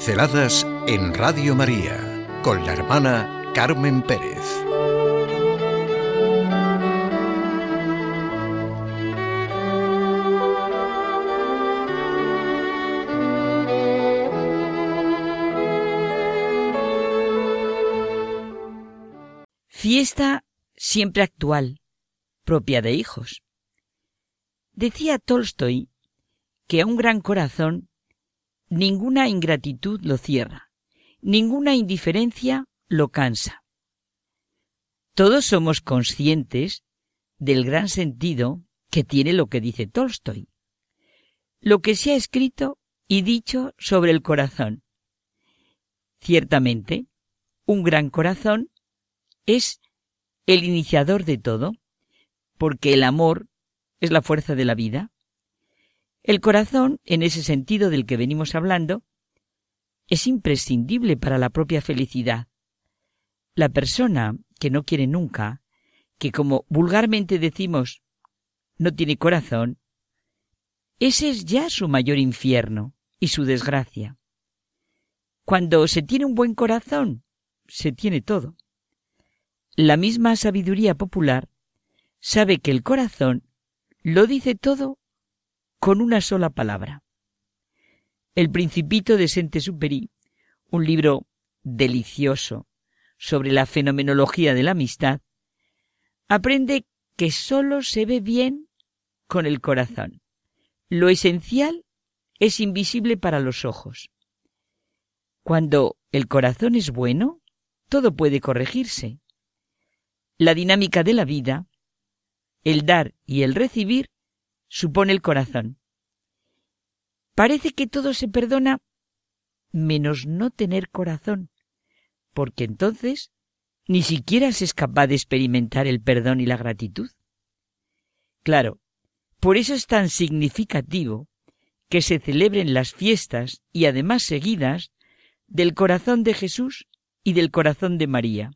Pinceladas en Radio María con la hermana Carmen Pérez. Fiesta siempre actual, propia de hijos. Decía Tolstoy que a un gran corazón Ninguna ingratitud lo cierra, ninguna indiferencia lo cansa. Todos somos conscientes del gran sentido que tiene lo que dice Tolstoy, lo que se ha escrito y dicho sobre el corazón. Ciertamente, un gran corazón es el iniciador de todo, porque el amor es la fuerza de la vida, el corazón, en ese sentido del que venimos hablando, es imprescindible para la propia felicidad. La persona que no quiere nunca, que como vulgarmente decimos, no tiene corazón, ese es ya su mayor infierno y su desgracia. Cuando se tiene un buen corazón, se tiene todo. La misma sabiduría popular sabe que el corazón lo dice todo con una sola palabra. El Principito de Saint-Exupéry, un libro delicioso sobre la fenomenología de la amistad, aprende que sólo se ve bien con el corazón. Lo esencial es invisible para los ojos. Cuando el corazón es bueno, todo puede corregirse. La dinámica de la vida, el dar y el recibir, supone el corazón. Parece que todo se perdona menos no tener corazón, porque entonces ni siquiera se es capaz de experimentar el perdón y la gratitud. Claro, por eso es tan significativo que se celebren las fiestas y además seguidas del corazón de Jesús y del corazón de María,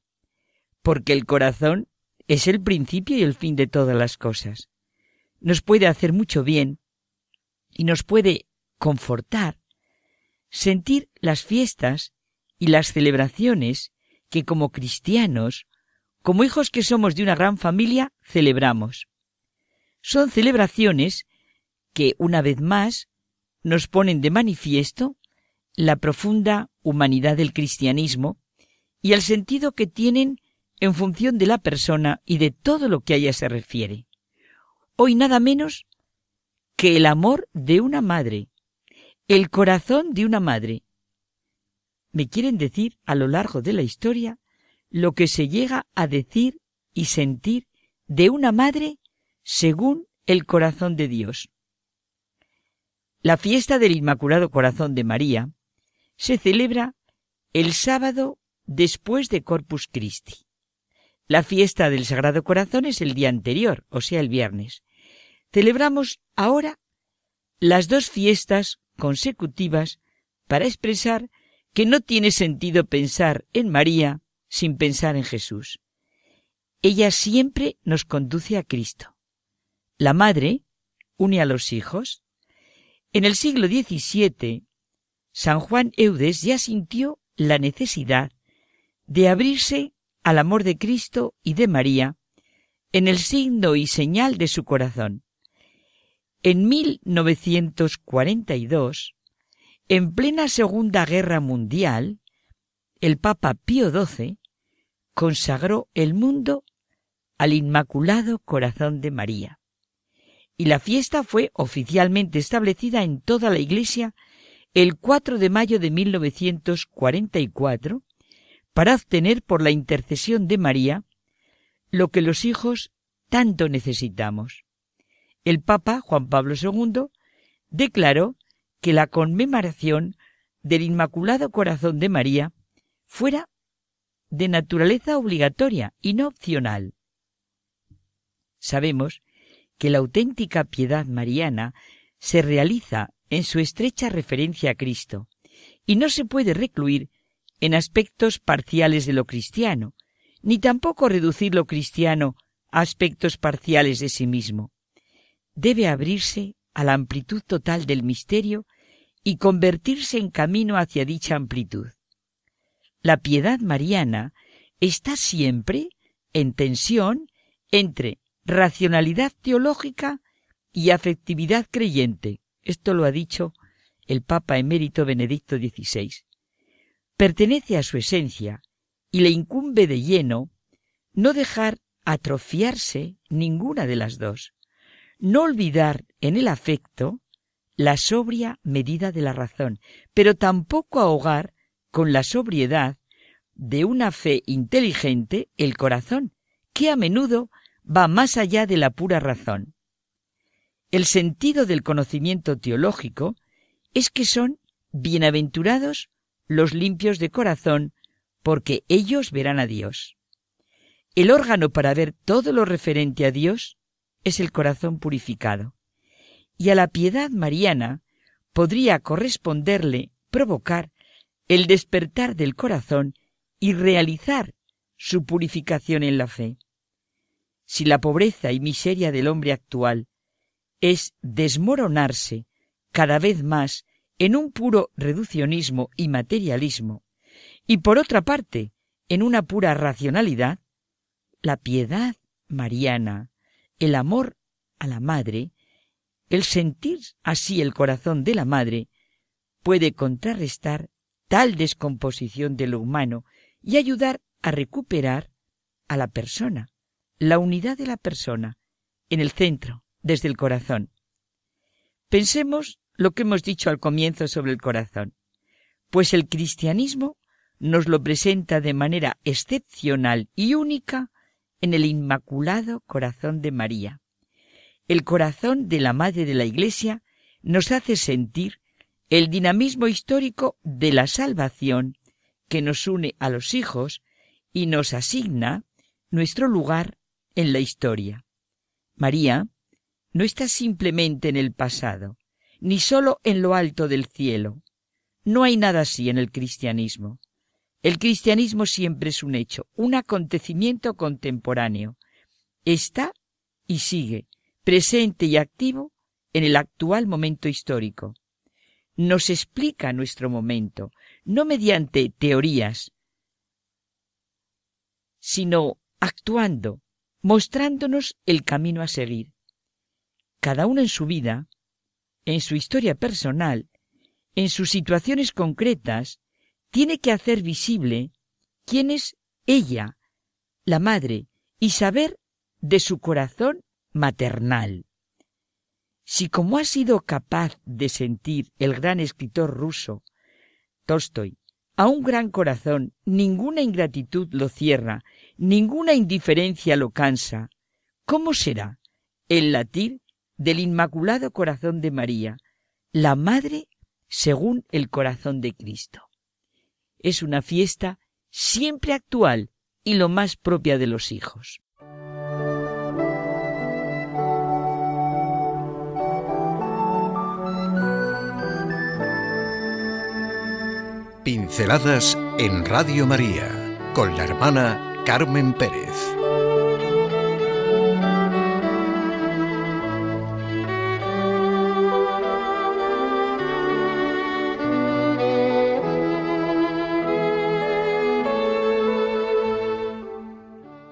porque el corazón es el principio y el fin de todas las cosas nos puede hacer mucho bien y nos puede confortar sentir las fiestas y las celebraciones que como cristianos, como hijos que somos de una gran familia, celebramos. Son celebraciones que, una vez más, nos ponen de manifiesto la profunda humanidad del cristianismo y el sentido que tienen en función de la persona y de todo lo que a ella se refiere hoy nada menos que el amor de una madre, el corazón de una madre. Me quieren decir a lo largo de la historia lo que se llega a decir y sentir de una madre según el corazón de Dios. La fiesta del Inmaculado Corazón de María se celebra el sábado después de Corpus Christi. La fiesta del Sagrado Corazón es el día anterior, o sea, el viernes. Celebramos ahora las dos fiestas consecutivas para expresar que no tiene sentido pensar en María sin pensar en Jesús. Ella siempre nos conduce a Cristo. La madre une a los hijos. En el siglo XVII, San Juan Eudes ya sintió la necesidad de abrirse al amor de Cristo y de María en el signo y señal de su corazón. En 1942, en plena Segunda Guerra Mundial, el Papa Pío XII consagró el mundo al Inmaculado Corazón de María. Y la fiesta fue oficialmente establecida en toda la Iglesia el 4 de mayo de 1944 para obtener por la intercesión de María lo que los hijos tanto necesitamos. El Papa Juan Pablo II declaró que la conmemoración del Inmaculado Corazón de María fuera de naturaleza obligatoria y no opcional. Sabemos que la auténtica piedad mariana se realiza en su estrecha referencia a Cristo y no se puede recluir en aspectos parciales de lo cristiano, ni tampoco reducir lo cristiano a aspectos parciales de sí mismo. Debe abrirse a la amplitud total del misterio y convertirse en camino hacia dicha amplitud. La piedad mariana está siempre en tensión entre racionalidad teológica y afectividad creyente. Esto lo ha dicho el Papa emérito Benedicto XVI. Pertenece a su esencia y le incumbe de lleno no dejar atrofiarse ninguna de las dos, no olvidar en el afecto la sobria medida de la razón, pero tampoco ahogar con la sobriedad de una fe inteligente el corazón, que a menudo va más allá de la pura razón. El sentido del conocimiento teológico es que son bienaventurados los limpios de corazón, porque ellos verán a Dios. El órgano para ver todo lo referente a Dios es el corazón purificado. Y a la piedad mariana podría corresponderle provocar el despertar del corazón y realizar su purificación en la fe. Si la pobreza y miseria del hombre actual es desmoronarse cada vez más en un puro reduccionismo y materialismo, y por otra parte en una pura racionalidad, la piedad mariana, el amor a la madre, el sentir así el corazón de la madre, puede contrarrestar tal descomposición de lo humano y ayudar a recuperar a la persona, la unidad de la persona, en el centro, desde el corazón. Pensemos lo que hemos dicho al comienzo sobre el corazón, pues el cristianismo nos lo presenta de manera excepcional y única en el Inmaculado Corazón de María. El corazón de la Madre de la Iglesia nos hace sentir el dinamismo histórico de la salvación que nos une a los hijos y nos asigna nuestro lugar en la historia. María no está simplemente en el pasado, ni sólo en lo alto del cielo. No hay nada así en el cristianismo. El cristianismo siempre es un hecho, un acontecimiento contemporáneo. Está y sigue, presente y activo en el actual momento histórico. Nos explica nuestro momento, no mediante teorías, sino actuando, mostrándonos el camino a seguir. Cada uno en su vida, en su historia personal, en sus situaciones concretas, tiene que hacer visible quién es ella, la madre, y saber de su corazón maternal. Si como ha sido capaz de sentir el gran escritor ruso, Tolstoy, a un gran corazón ninguna ingratitud lo cierra, ninguna indiferencia lo cansa, ¿cómo será el latir del Inmaculado Corazón de María, la Madre según el corazón de Cristo? es una fiesta siempre actual y lo más propia de los hijos. Pinceladas en Radio María con la hermana Carmen Pérez.